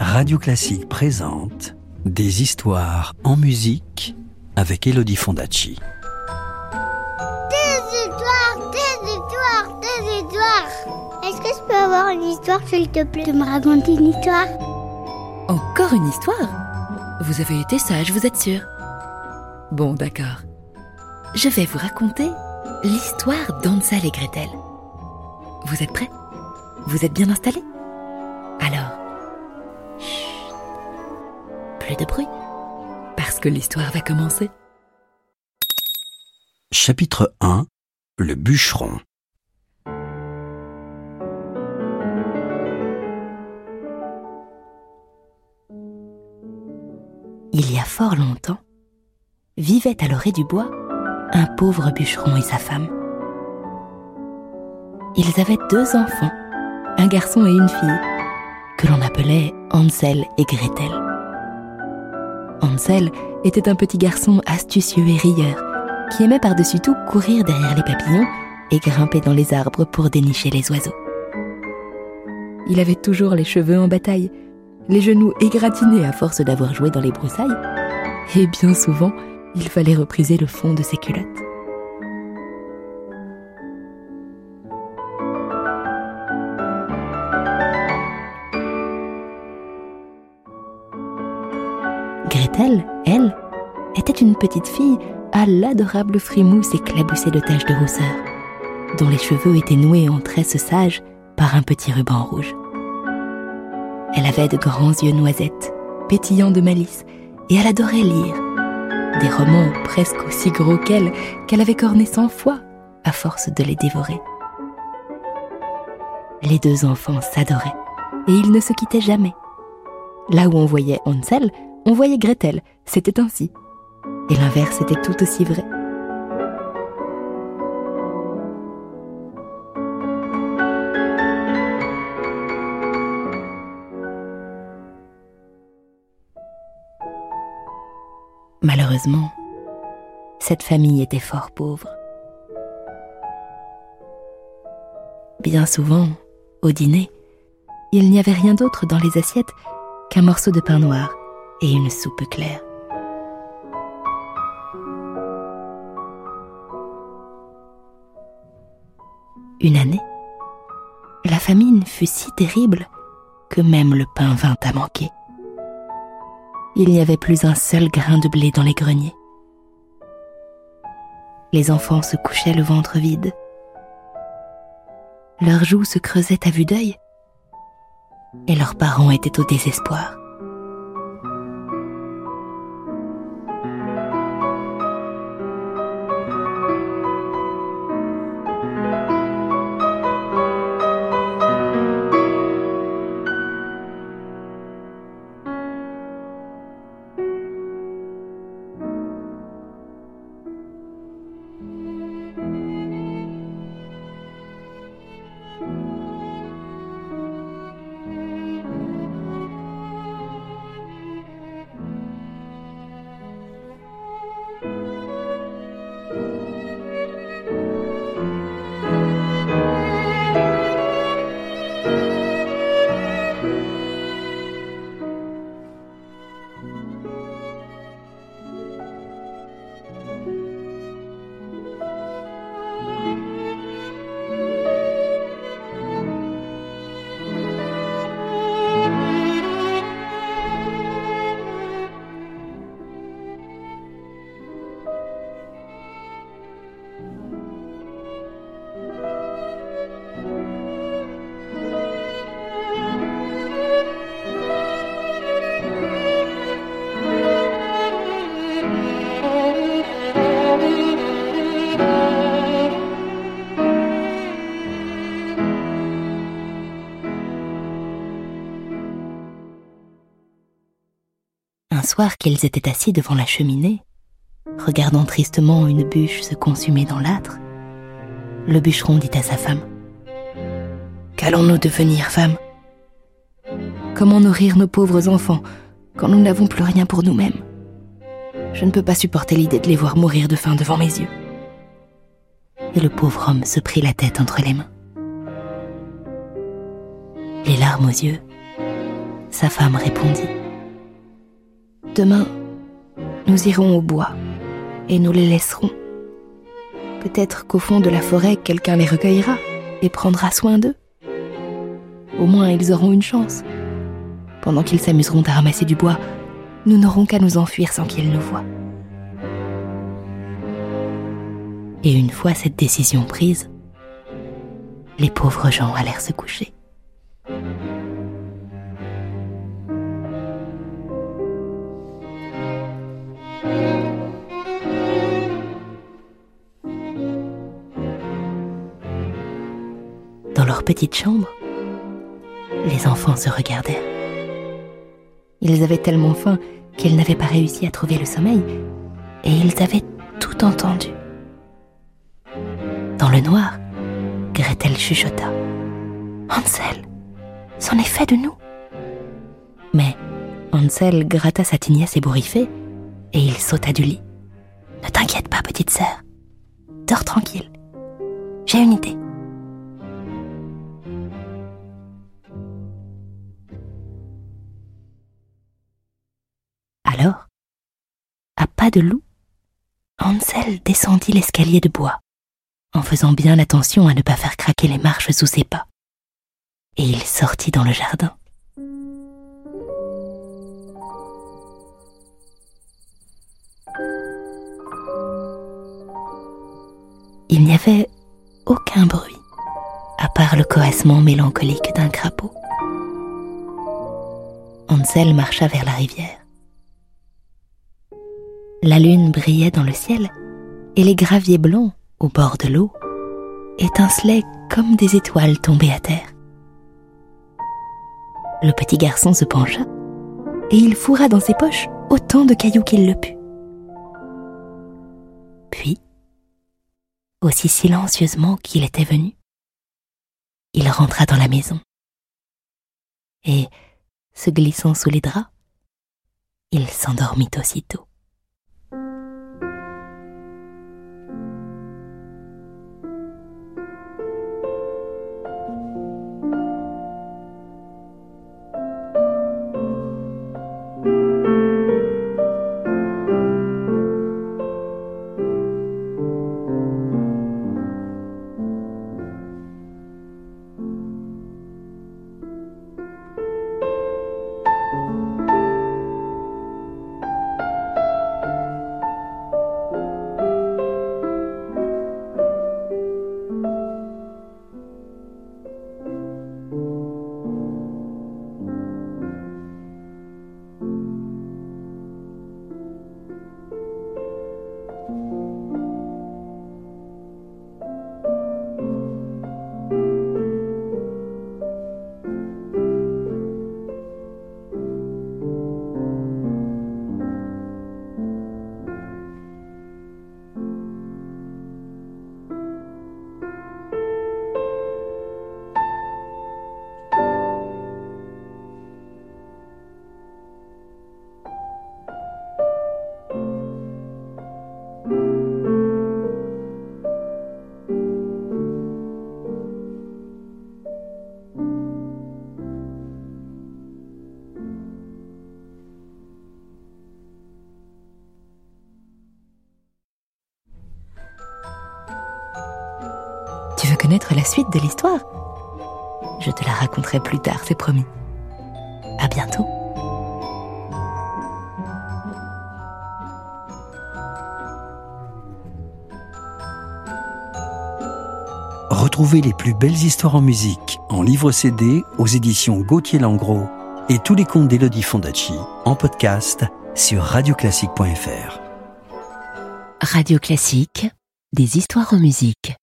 Radio Classique présente Des histoires en musique avec Elodie Fondacci. Des histoires, des histoires, des histoires. Est-ce que je peux avoir une histoire, s'il te plaît, de me raconter une histoire? Encore une histoire? Vous avez été sage, vous êtes sûr Bon, d'accord. Je vais vous raconter l'histoire d'Ansel et Gretel. Vous êtes prêts? Vous êtes bien installés? Alors, plus de bruit, parce que l'histoire va commencer. Chapitre 1 Le bûcheron. Il y a fort longtemps, vivait à l'orée du bois un pauvre bûcheron et sa femme. Ils avaient deux enfants, un garçon et une fille, que l'on appelait Hansel et Gretel. Hansel était un petit garçon astucieux et rieur, qui aimait par-dessus tout courir derrière les papillons et grimper dans les arbres pour dénicher les oiseaux. Il avait toujours les cheveux en bataille, les genoux égratignés à force d'avoir joué dans les broussailles, et bien souvent, il fallait repriser le fond de ses culottes. Gretel, elle, était une petite fille à l'adorable frimousse éclaboussée de taches de rousseur, dont les cheveux étaient noués en tresses sages par un petit ruban rouge. Elle avait de grands yeux noisettes, pétillants de malice, et elle adorait lire. Des romans presque aussi gros qu'elle, qu'elle avait cornés cent fois, à force de les dévorer. Les deux enfants s'adoraient, et ils ne se quittaient jamais. Là où on voyait Hansel, on voyait Gretel, c'était ainsi. Et l'inverse était tout aussi vrai. Malheureusement, cette famille était fort pauvre. Bien souvent, au dîner, il n'y avait rien d'autre dans les assiettes qu'un morceau de pain noir et une soupe claire. Une année, la famine fut si terrible que même le pain vint à manquer. Il n'y avait plus un seul grain de blé dans les greniers. Les enfants se couchaient le ventre vide. Leurs joues se creusaient à vue d'œil et leurs parents étaient au désespoir. Soir qu'ils étaient assis devant la cheminée, regardant tristement une bûche se consumer dans l'âtre, le bûcheron dit à sa femme Qu'allons-nous devenir, femme? Comment nourrir nos pauvres enfants quand nous n'avons plus rien pour nous-mêmes? Je ne peux pas supporter l'idée de les voir mourir de faim devant mes yeux. Et le pauvre homme se prit la tête entre les mains. Les larmes aux yeux, Sa femme répondit. Demain, nous irons au bois et nous les laisserons. Peut-être qu'au fond de la forêt, quelqu'un les recueillera et prendra soin d'eux. Au moins, ils auront une chance. Pendant qu'ils s'amuseront à ramasser du bois, nous n'aurons qu'à nous enfuir sans qu'ils nous voient. Et une fois cette décision prise, les pauvres gens allèrent se coucher. Leur petite chambre, les enfants se regardèrent. Ils avaient tellement faim qu'ils n'avaient pas réussi à trouver le sommeil, et ils avaient tout entendu. Dans le noir, Gretel chuchota. Hansel, c'en est fait de nous. Mais Hansel gratta sa tignasse ébouriffée et il sauta du lit. Ne t'inquiète pas, petite sœur. Dors tranquille. J'ai une idée. De loup, Hansel descendit l'escalier de bois, en faisant bien attention à ne pas faire craquer les marches sous ses pas. Et il sortit dans le jardin. Il n'y avait aucun bruit, à part le coassement mélancolique d'un crapaud. Hansel marcha vers la rivière. La lune brillait dans le ciel et les graviers blancs au bord de l'eau étincelaient comme des étoiles tombées à terre. Le petit garçon se pencha et il fourra dans ses poches autant de cailloux qu'il le put. Puis, aussi silencieusement qu'il était venu, il rentra dans la maison et, se glissant sous les draps, il s'endormit aussitôt. Connaître la suite de l'histoire Je te la raconterai plus tard, c'est promis. À bientôt. Retrouvez les plus belles histoires en musique en livre CD aux éditions Gauthier Langros et tous les contes d'Elodie Fondacci en podcast sur radioclassique.fr. Radio Classique, des histoires en musique.